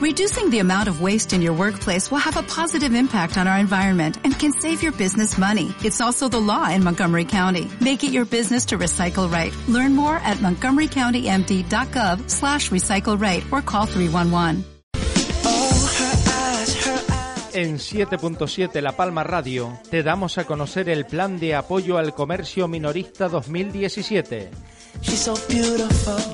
Reducing the amount of waste in your workplace will have a positive impact on our environment and can save your business money. It's also the law in Montgomery County. Make it your business to recycle right. Learn more at montgomerycountymd.gov slash recycle right or call 311. En 7.7 La Palma Radio te damos a conocer el Plan de Apoyo al Comercio Minorista 2017.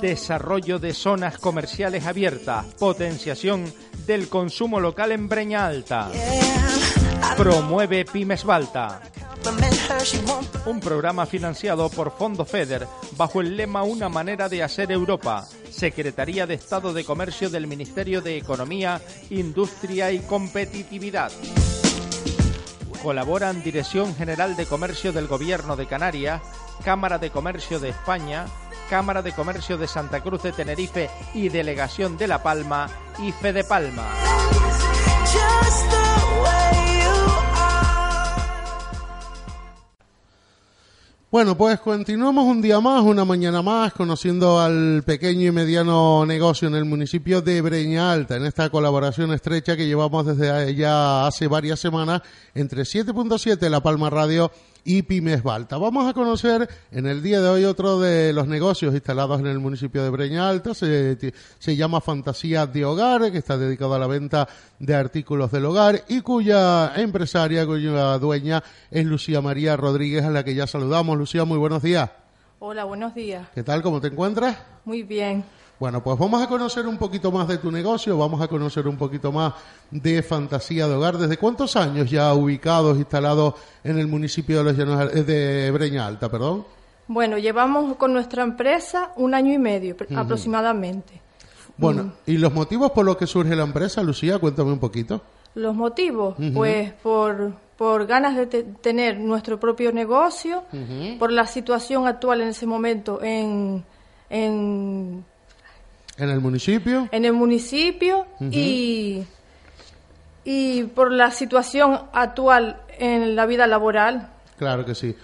Desarrollo de zonas comerciales abiertas, potenciación del consumo local en Breña Alta. Promueve Pymes Balta. Un programa financiado por Fondo FEDER bajo el lema Una manera de hacer Europa. Secretaría de Estado de Comercio del Ministerio de Economía, Industria y Competitividad. Colaboran Dirección General de Comercio del Gobierno de Canarias, Cámara de Comercio de España, Cámara de Comercio de Santa Cruz de Tenerife y Delegación de La Palma y Fede Palma. Bueno, pues continuamos un día más, una mañana más, conociendo al pequeño y mediano negocio en el municipio de Breña Alta, en esta colaboración estrecha que llevamos desde ya hace varias semanas entre 7.7 La Palma Radio y Pymes Balta. Vamos a conocer en el día de hoy otro de los negocios instalados en el municipio de Breña Alta. Se, se llama Fantasía de Hogar, que está dedicado a la venta de artículos del hogar y cuya empresaria, cuya dueña es Lucía María Rodríguez, a la que ya saludamos. Lucía, muy buenos días. Hola, buenos días. ¿Qué tal? ¿Cómo te encuentras? Muy bien. Bueno, pues vamos a conocer un poquito más de tu negocio, vamos a conocer un poquito más de Fantasía de Hogar. ¿Desde cuántos años ya ubicados, instalados en el municipio de, los Llanos, eh, de Breña Alta? Perdón? Bueno, llevamos con nuestra empresa un año y medio aproximadamente. Bueno, mm. ¿y los motivos por los que surge la empresa, Lucía? Cuéntame un poquito. Los motivos, pues por, por ganas de tener nuestro propio negocio, por la situación actual en ese momento en, en ¿En el municipio? En el municipio y, y por la situación actual en la vida laboral. Claro que sí.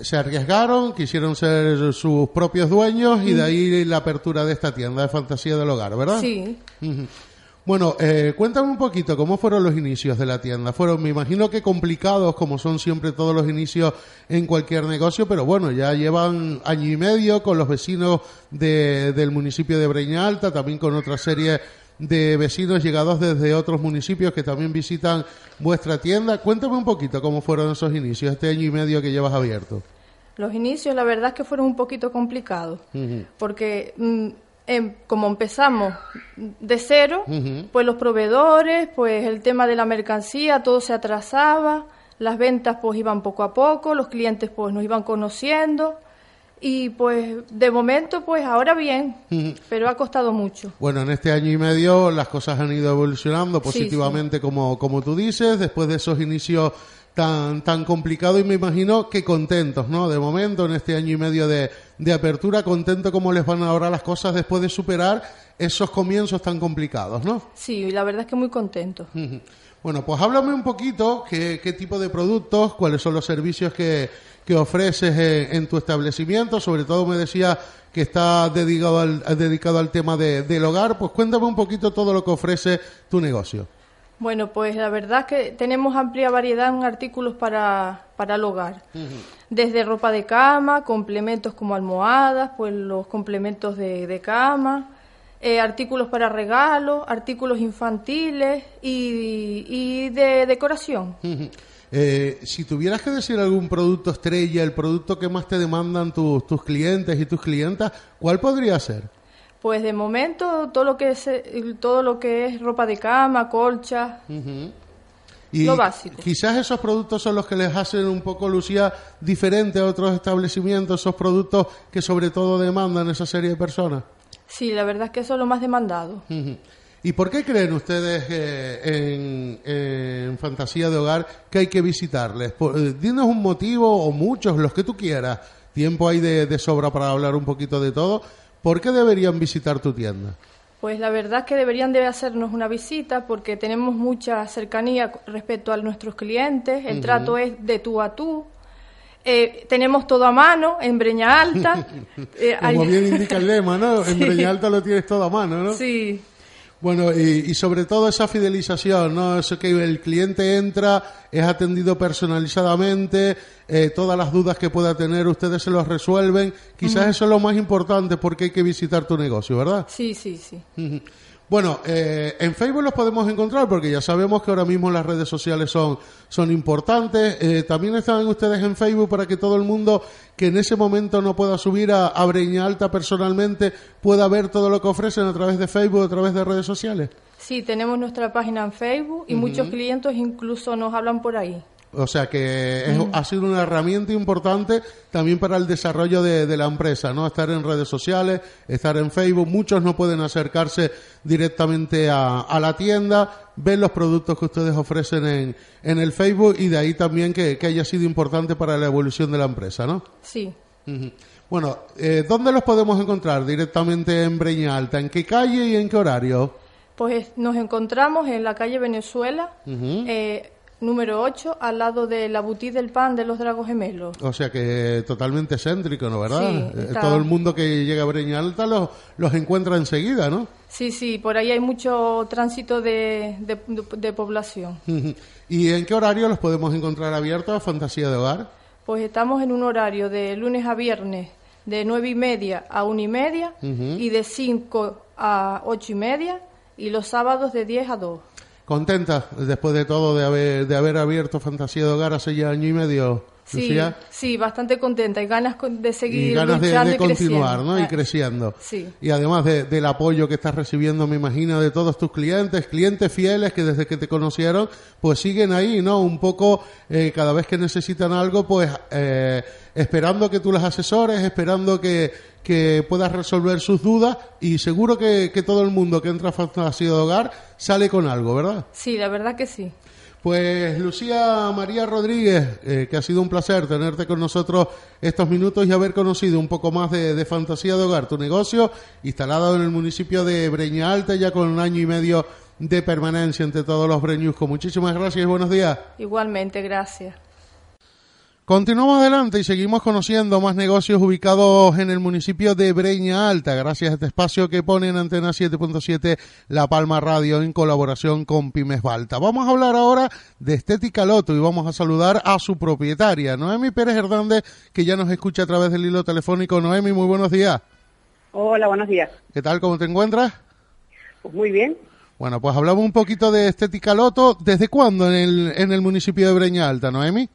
Se arriesgaron, quisieron ser sus propios dueños y de ahí la apertura de esta tienda de fantasía del hogar, ¿verdad? Sí. Bueno, eh, cuéntame un poquito cómo fueron los inicios de la tienda. Fueron, me imagino que complicados, como son siempre todos los inicios en cualquier negocio, pero bueno, ya llevan año y medio con los vecinos de, del municipio de Breña Alta, también con otra serie de vecinos llegados desde otros municipios que también visitan vuestra tienda. Cuéntame un poquito cómo fueron esos inicios, este año y medio que llevas abierto. Los inicios, la verdad es que fueron un poquito complicados, porque... Mm, Em, como empezamos de cero, pues los proveedores, pues el tema de la mercancía, todo se atrasaba, las ventas pues iban poco a poco, los clientes pues nos iban conociendo y pues de momento pues ahora bien, pero ha costado mucho. Bueno, en este año y medio las cosas han ido evolucionando positivamente como como tú dices, después de esos inicios tan, tan complicado y me imagino que contentos, ¿no? De momento, en este año y medio de, de apertura, contento cómo les van ahora las cosas después de superar esos comienzos tan complicados, ¿no? Sí, la verdad es que muy contento. Bueno, pues háblame un poquito qué, qué tipo de productos, cuáles son los servicios que, que ofreces en, tu establecimiento. Sobre todo me decía que está dedicado al, dedicado al tema de, del hogar. Pues cuéntame un poquito todo lo que ofrece tu negocio. Bueno, pues la verdad es que tenemos amplia variedad en artículos para, para el hogar. Desde ropa de cama, complementos como almohadas, pues los complementos de, cama, eh, artículos para regalo, artículos infantiles y, de decoración. Eh, si tuvieras que decir algún producto estrella, el producto que más te demandan tus, tus clientes y tus clientas, ¿cuál podría ser? Pues de momento todo lo que es todo lo que es ropa de cama, colcha, y lo básico. Quizás esos productos son los que les hacen un poco Lucía diferente a otros establecimientos, esos productos que sobre todo demandan esa serie de personas. Sí, la verdad es que eso es lo más demandado. ¿Y por qué creen ustedes en, en, Fantasía de Hogar que hay que visitarles? Eh, dinos un motivo o muchos, los que tú quieras. Tiempo hay de, de sobra para hablar un poquito de todo, ¿Por qué deberían visitar tu tienda? Pues la verdad es que deberían de hacernos una visita porque tenemos mucha cercanía respecto a nuestros clientes, el trato es de tú a tú. Eh, tenemos todo a mano en Breña Alta. Eh, Como bien indica el lema, ¿no? En Breña Alta lo tienes todo a mano, ¿no? Sí. Bueno, y, sobre todo esa fidelización, ¿no? Eso que el cliente entra, es atendido personalizadamente, eh, todas las dudas que pueda tener ustedes se los resuelven. Quizás eso es lo más importante porque hay que visitar tu negocio, ¿verdad? Sí, sí, sí. Bueno, eh, en Facebook los podemos encontrar porque ya sabemos que ahora mismo las redes sociales son, son importantes. Eh, también están ustedes en Facebook para que todo el mundo que en ese momento no pueda subir a, a Breña Alta personalmente pueda ver todo lo que ofrecen a través de Facebook, a través de redes sociales. Sí, tenemos nuestra página en Facebook y muchos clientes incluso nos hablan por ahí. O sea que ha sido una herramienta importante también para el desarrollo de, la empresa, ¿no? Estar en redes sociales, estar en Facebook. Muchos no pueden acercarse directamente a, la tienda, ver los productos que ustedes ofrecen en, en el Facebook y de ahí también que, haya sido importante para la evolución de la empresa, ¿no? Sí. Bueno, eh, ¿dónde los podemos encontrar directamente en Breña Alta? ¿En qué calle y en qué horario? Pues nos encontramos en la calle Venezuela, número 8, al lado de la boutique del pan de los Dragos Gemelos. O sea que totalmente céntrico, ¿no? ¿Verdad? Eh, todo el mundo que llega a Breña Alta los, los encuentra enseguida, ¿no? Sí, sí, por ahí hay mucho tránsito de, de, población. ¿Y en qué horario los podemos encontrar abiertos a Fantasía de Hogar? Pues estamos en un horario de lunes a viernes de nueve y media a una y media y de 5 a ocho y media y los sábados de 10 a 2 contenta después de todo de haber, de haber abierto Fantasía de Hogar hace ya año y medio. Sí, sí, bastante contenta y ganas de seguir y ganas de, continuar, ¿no? Y ah, creciendo. Sí. Y además del apoyo que estás recibiendo, me imagino, de todos tus clientes, clientes fieles que desde que te conocieron, pues siguen ahí, ¿no? Un poco, eh, cada vez que necesitan algo, pues eh, esperando que tú las asesores, esperando que, que puedas resolver sus dudas y seguro que, todo el mundo que entra a Fantasía de Hogar sale con algo, ¿verdad? Sí, la verdad que sí. Pues Lucía María Rodríguez, eh, que ha sido un placer tenerte con nosotros estos minutos y haber conocido un poco más de, Fantasía de Hogar, tu negocio instalado en el municipio de Breña Alta ya con un año y medio de permanencia entre todos los breñuscos. Muchísimas gracias y buenos días. Igualmente, gracias. Continuamos adelante y seguimos conociendo más negocios ubicados en el municipio de Breña Alta, gracias a este espacio que pone en Antena 7.7 La Palma Radio en colaboración con Pymes Balta. Vamos a hablar ahora de Estética Loto y vamos a saludar a su propietaria, Noemi Pérez Hernández, que ya nos escucha a través del hilo telefónico. Noemi, muy buenos días. Hola, buenos días. ¿Qué tal? ¿Cómo te encuentras? Pues muy bien. Bueno, pues hablamos un poquito de Estética Loto. ¿Desde cuándo en el, en el municipio de Breña Alta, Noemi?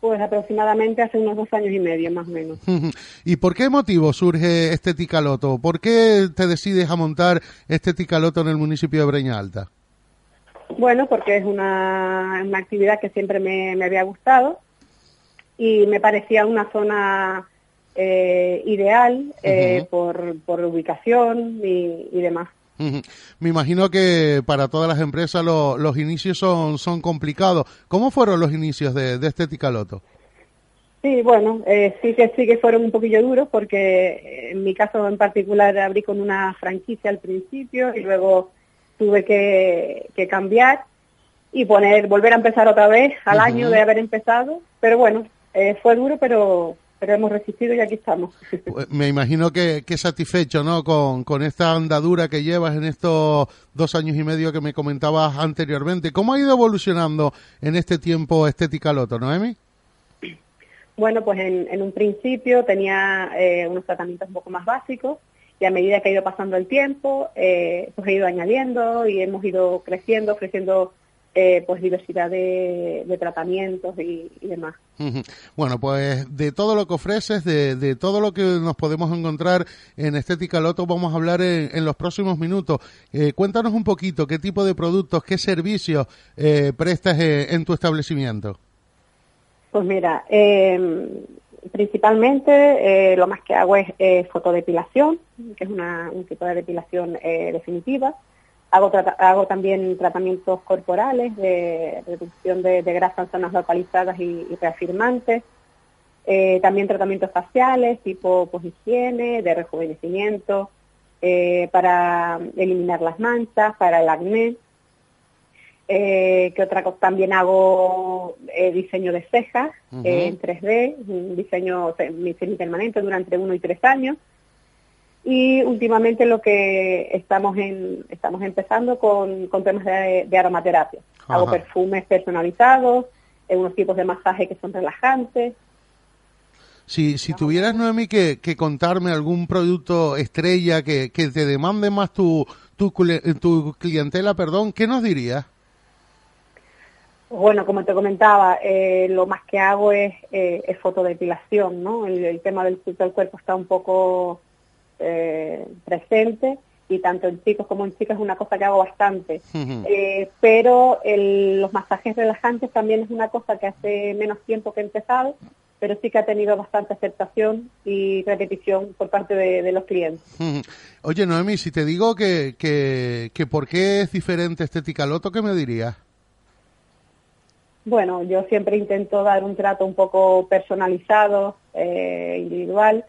Pues aproximadamente hace unos dos años y medio, más o menos. ¿Y por qué motivo surge Estética Loto? ¿Por qué te decides a montar Estética Loto en el municipio de Breña Alta? Bueno, porque es una, una actividad que siempre me, había gustado y me parecía una zona eh, ideal eh, por, por ubicación y demás. Me imagino que para todas las empresas los inicios son, son complicados. ¿Cómo fueron los inicios de, de Estética Loto? Sí, bueno, eh, sí que sí que fueron un poquillo duros porque eh, en mi caso en particular abrí con una franquicia al principio y luego tuve que, cambiar y poner volver a empezar otra vez al año de haber empezado. Pero bueno, eh, fue duro, pero pero hemos resistido y aquí estamos. Pues, me imagino que, que satisfecho, ¿no? Con, con, esta andadura que llevas en estos dos años y medio que me comentabas anteriormente. ¿Cómo ha ido evolucionando en este tiempo Estética Loto, Noemi? Bueno, pues en, en un principio tenía eh, unos tratamientos un poco más básicos y a medida que ha ido pasando el tiempo, eh, pues he ido añadiendo y hemos ido creciendo, ofreciendo eh, pues diversidad de, tratamientos y, demás. Bueno, pues de todo lo que ofreces, de, todo lo que nos podemos encontrar en Estética Loto, vamos a hablar en, los próximos minutos. Eh, cuéntanos un poquito qué tipo de productos, qué servicios eh, prestas en tu establecimiento. Pues mira, em, principalmente lo más que hago es fotodepilación, que es un tipo de depilación definitiva. Hago, hago también tratamientos corporales de reducción de, grasas en zonas localizadas y, reafirmantes. Eh, también tratamientos faciales tipo pues, higiene, de rejuvenecimiento, eh, para eliminar las manchas, para el acné. Eh, que otra cosa también hago diseño de cejas en 3D, un diseño semi permanente durante uno y tres años. Y últimamente lo que estamos en, estamos empezando con, temas de, aromaterapia. Hago perfumes personalizados, unos tipos de masaje que son relajantes. Si, si tuvieras, Noemi, que, que contarme algún producto estrella que, que te demande más tu, tu, tu clientela, perdón, ¿qué nos dirías? Bueno, como te comentaba, eh, lo más que hago es, eh, es fotodepilación, ¿no? El, tema del filtro del cuerpo está un poco eh, presente y tanto en chicos como en chicas es una cosa que hago bastante. Eh, pero los masajes relajantes también es una cosa que hace menos tiempo que he empezado, pero sí que ha tenido bastante aceptación y repetición por parte de, los clientes. Oye, Noemi, si te digo que, que, que por qué es diferente Estética Loto, ¿qué me dirías? Bueno, yo siempre intento dar un trato un poco personalizado, eh, individual,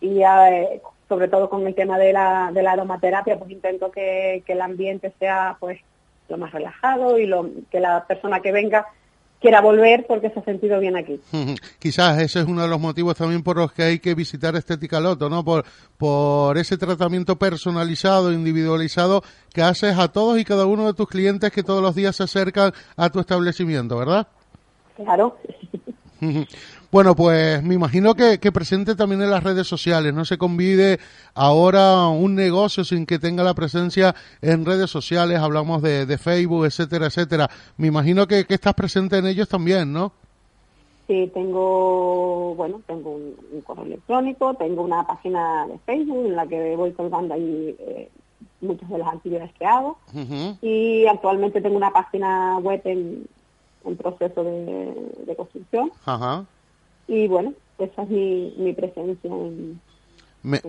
y eh, sobre todo con el tema de la, de la aromaterapia, pues intento que, que, el ambiente sea pues lo más relajado y lo, que la persona que venga quiera volver porque se ha sentido bien aquí. Quizás ese es uno de los motivos también por los que hay que visitar Estética Loto, ¿no? Por, por ese tratamiento personalizado, individualizado que haces a todos y cada uno de tus clientes que todos los días se acercan a tu establecimiento, ¿verdad? Claro. Bueno, pues me imagino que, presente también en las redes sociales, no se convide ahora un negocio sin que tenga la presencia en redes sociales, hablamos de, Facebook, etcétera, etcétera. Me imagino que, estás presente en ellos también, ¿no? Sí, tengo, bueno, tengo un, correo electrónico, tengo una página de Facebook en la que voy colgando ahí eh, muchas de las actividades que hago y actualmente tengo una página web en, proceso de, de construcción. Ajá y bueno, esa es mi, mi presencia en, me,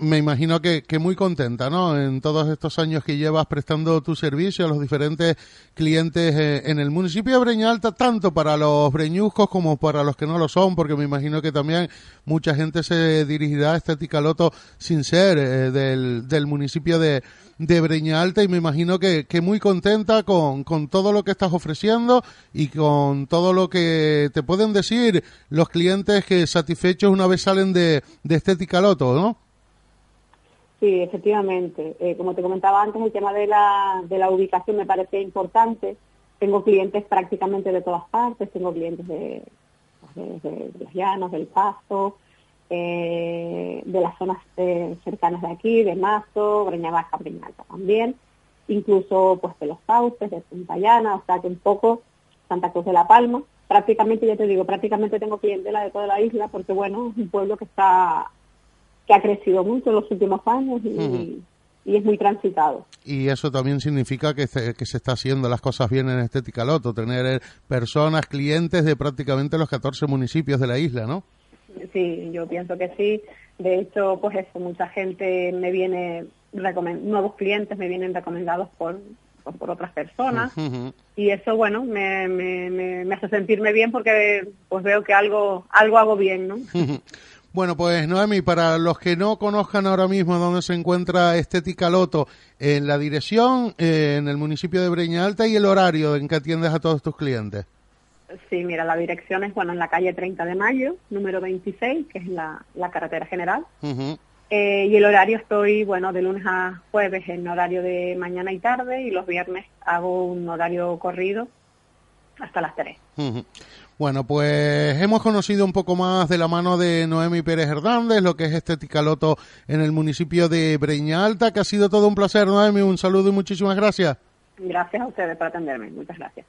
me, imagino que, que, muy contenta, ¿no? En todos estos años que llevas prestando tu servicio a los diferentes clientes eh, en el municipio de Breña Alta, tanto para los breñuscos como para los que no lo son, porque me imagino que también mucha gente se dirigirá a este Ticaloto sin ser eh, del, del municipio de, de Breña Alta y me imagino que, que muy contenta con, con, todo lo que estás ofreciendo y con todo lo que te pueden decir los clientes que satisfechos una vez salen de, de Estética Loto, ¿no? Sí, efectivamente. Eh, como te comentaba antes, el tema de la, de la ubicación me parece importante. Tengo clientes prácticamente de todas partes, tengo clientes de, de los llanos, del pasto, eh, de las zonas eh, cercanas de aquí, de Mazo, Breña Baja, Breña Alta también, incluso pues de los Sauces, de Punta Llana, o sea que un poco Santa Cruz de la Palma. Prácticamente, ya te digo, prácticamente tengo clientela de toda la isla porque bueno, es un pueblo que está que ha crecido mucho en los últimos años y, es muy transitado. Y eso también significa que se, que se está haciendo las cosas bien en Estética Loto, tener personas, clientes de prácticamente los 14 municipios de la isla, ¿no? Sí, yo pienso que sí. De hecho, pues eso, mucha gente me viene, nuevos clientes me vienen recomendados por, por, otras personas y eso, bueno, me, me, me, hace sentirme bien porque pues veo que algo, algo hago bien, ¿no? Bueno, pues Noemi, para los que no conozcan ahora mismo dónde se encuentra Estética Loto, en la dirección, eh, en el municipio de Breña Alta y el horario en que atiendes a todos tus clientes. Sí, mira, la dirección es, bueno, en la calle 30 de Mayo, número 26, que es la, la carretera general. Eh, y el horario estoy, bueno, de lunes a jueves en horario de mañana y tarde y los viernes hago un horario corrido hasta las 3. Bueno, pues hemos conocido un poco más de la mano de Noemi Pérez Hernández, lo que es Estética Loto en el municipio de Breña Alta, que ha sido todo un placer, Noemi. Un saludo y muchísimas gracias. Gracias a ustedes por atenderme. Muchas gracias.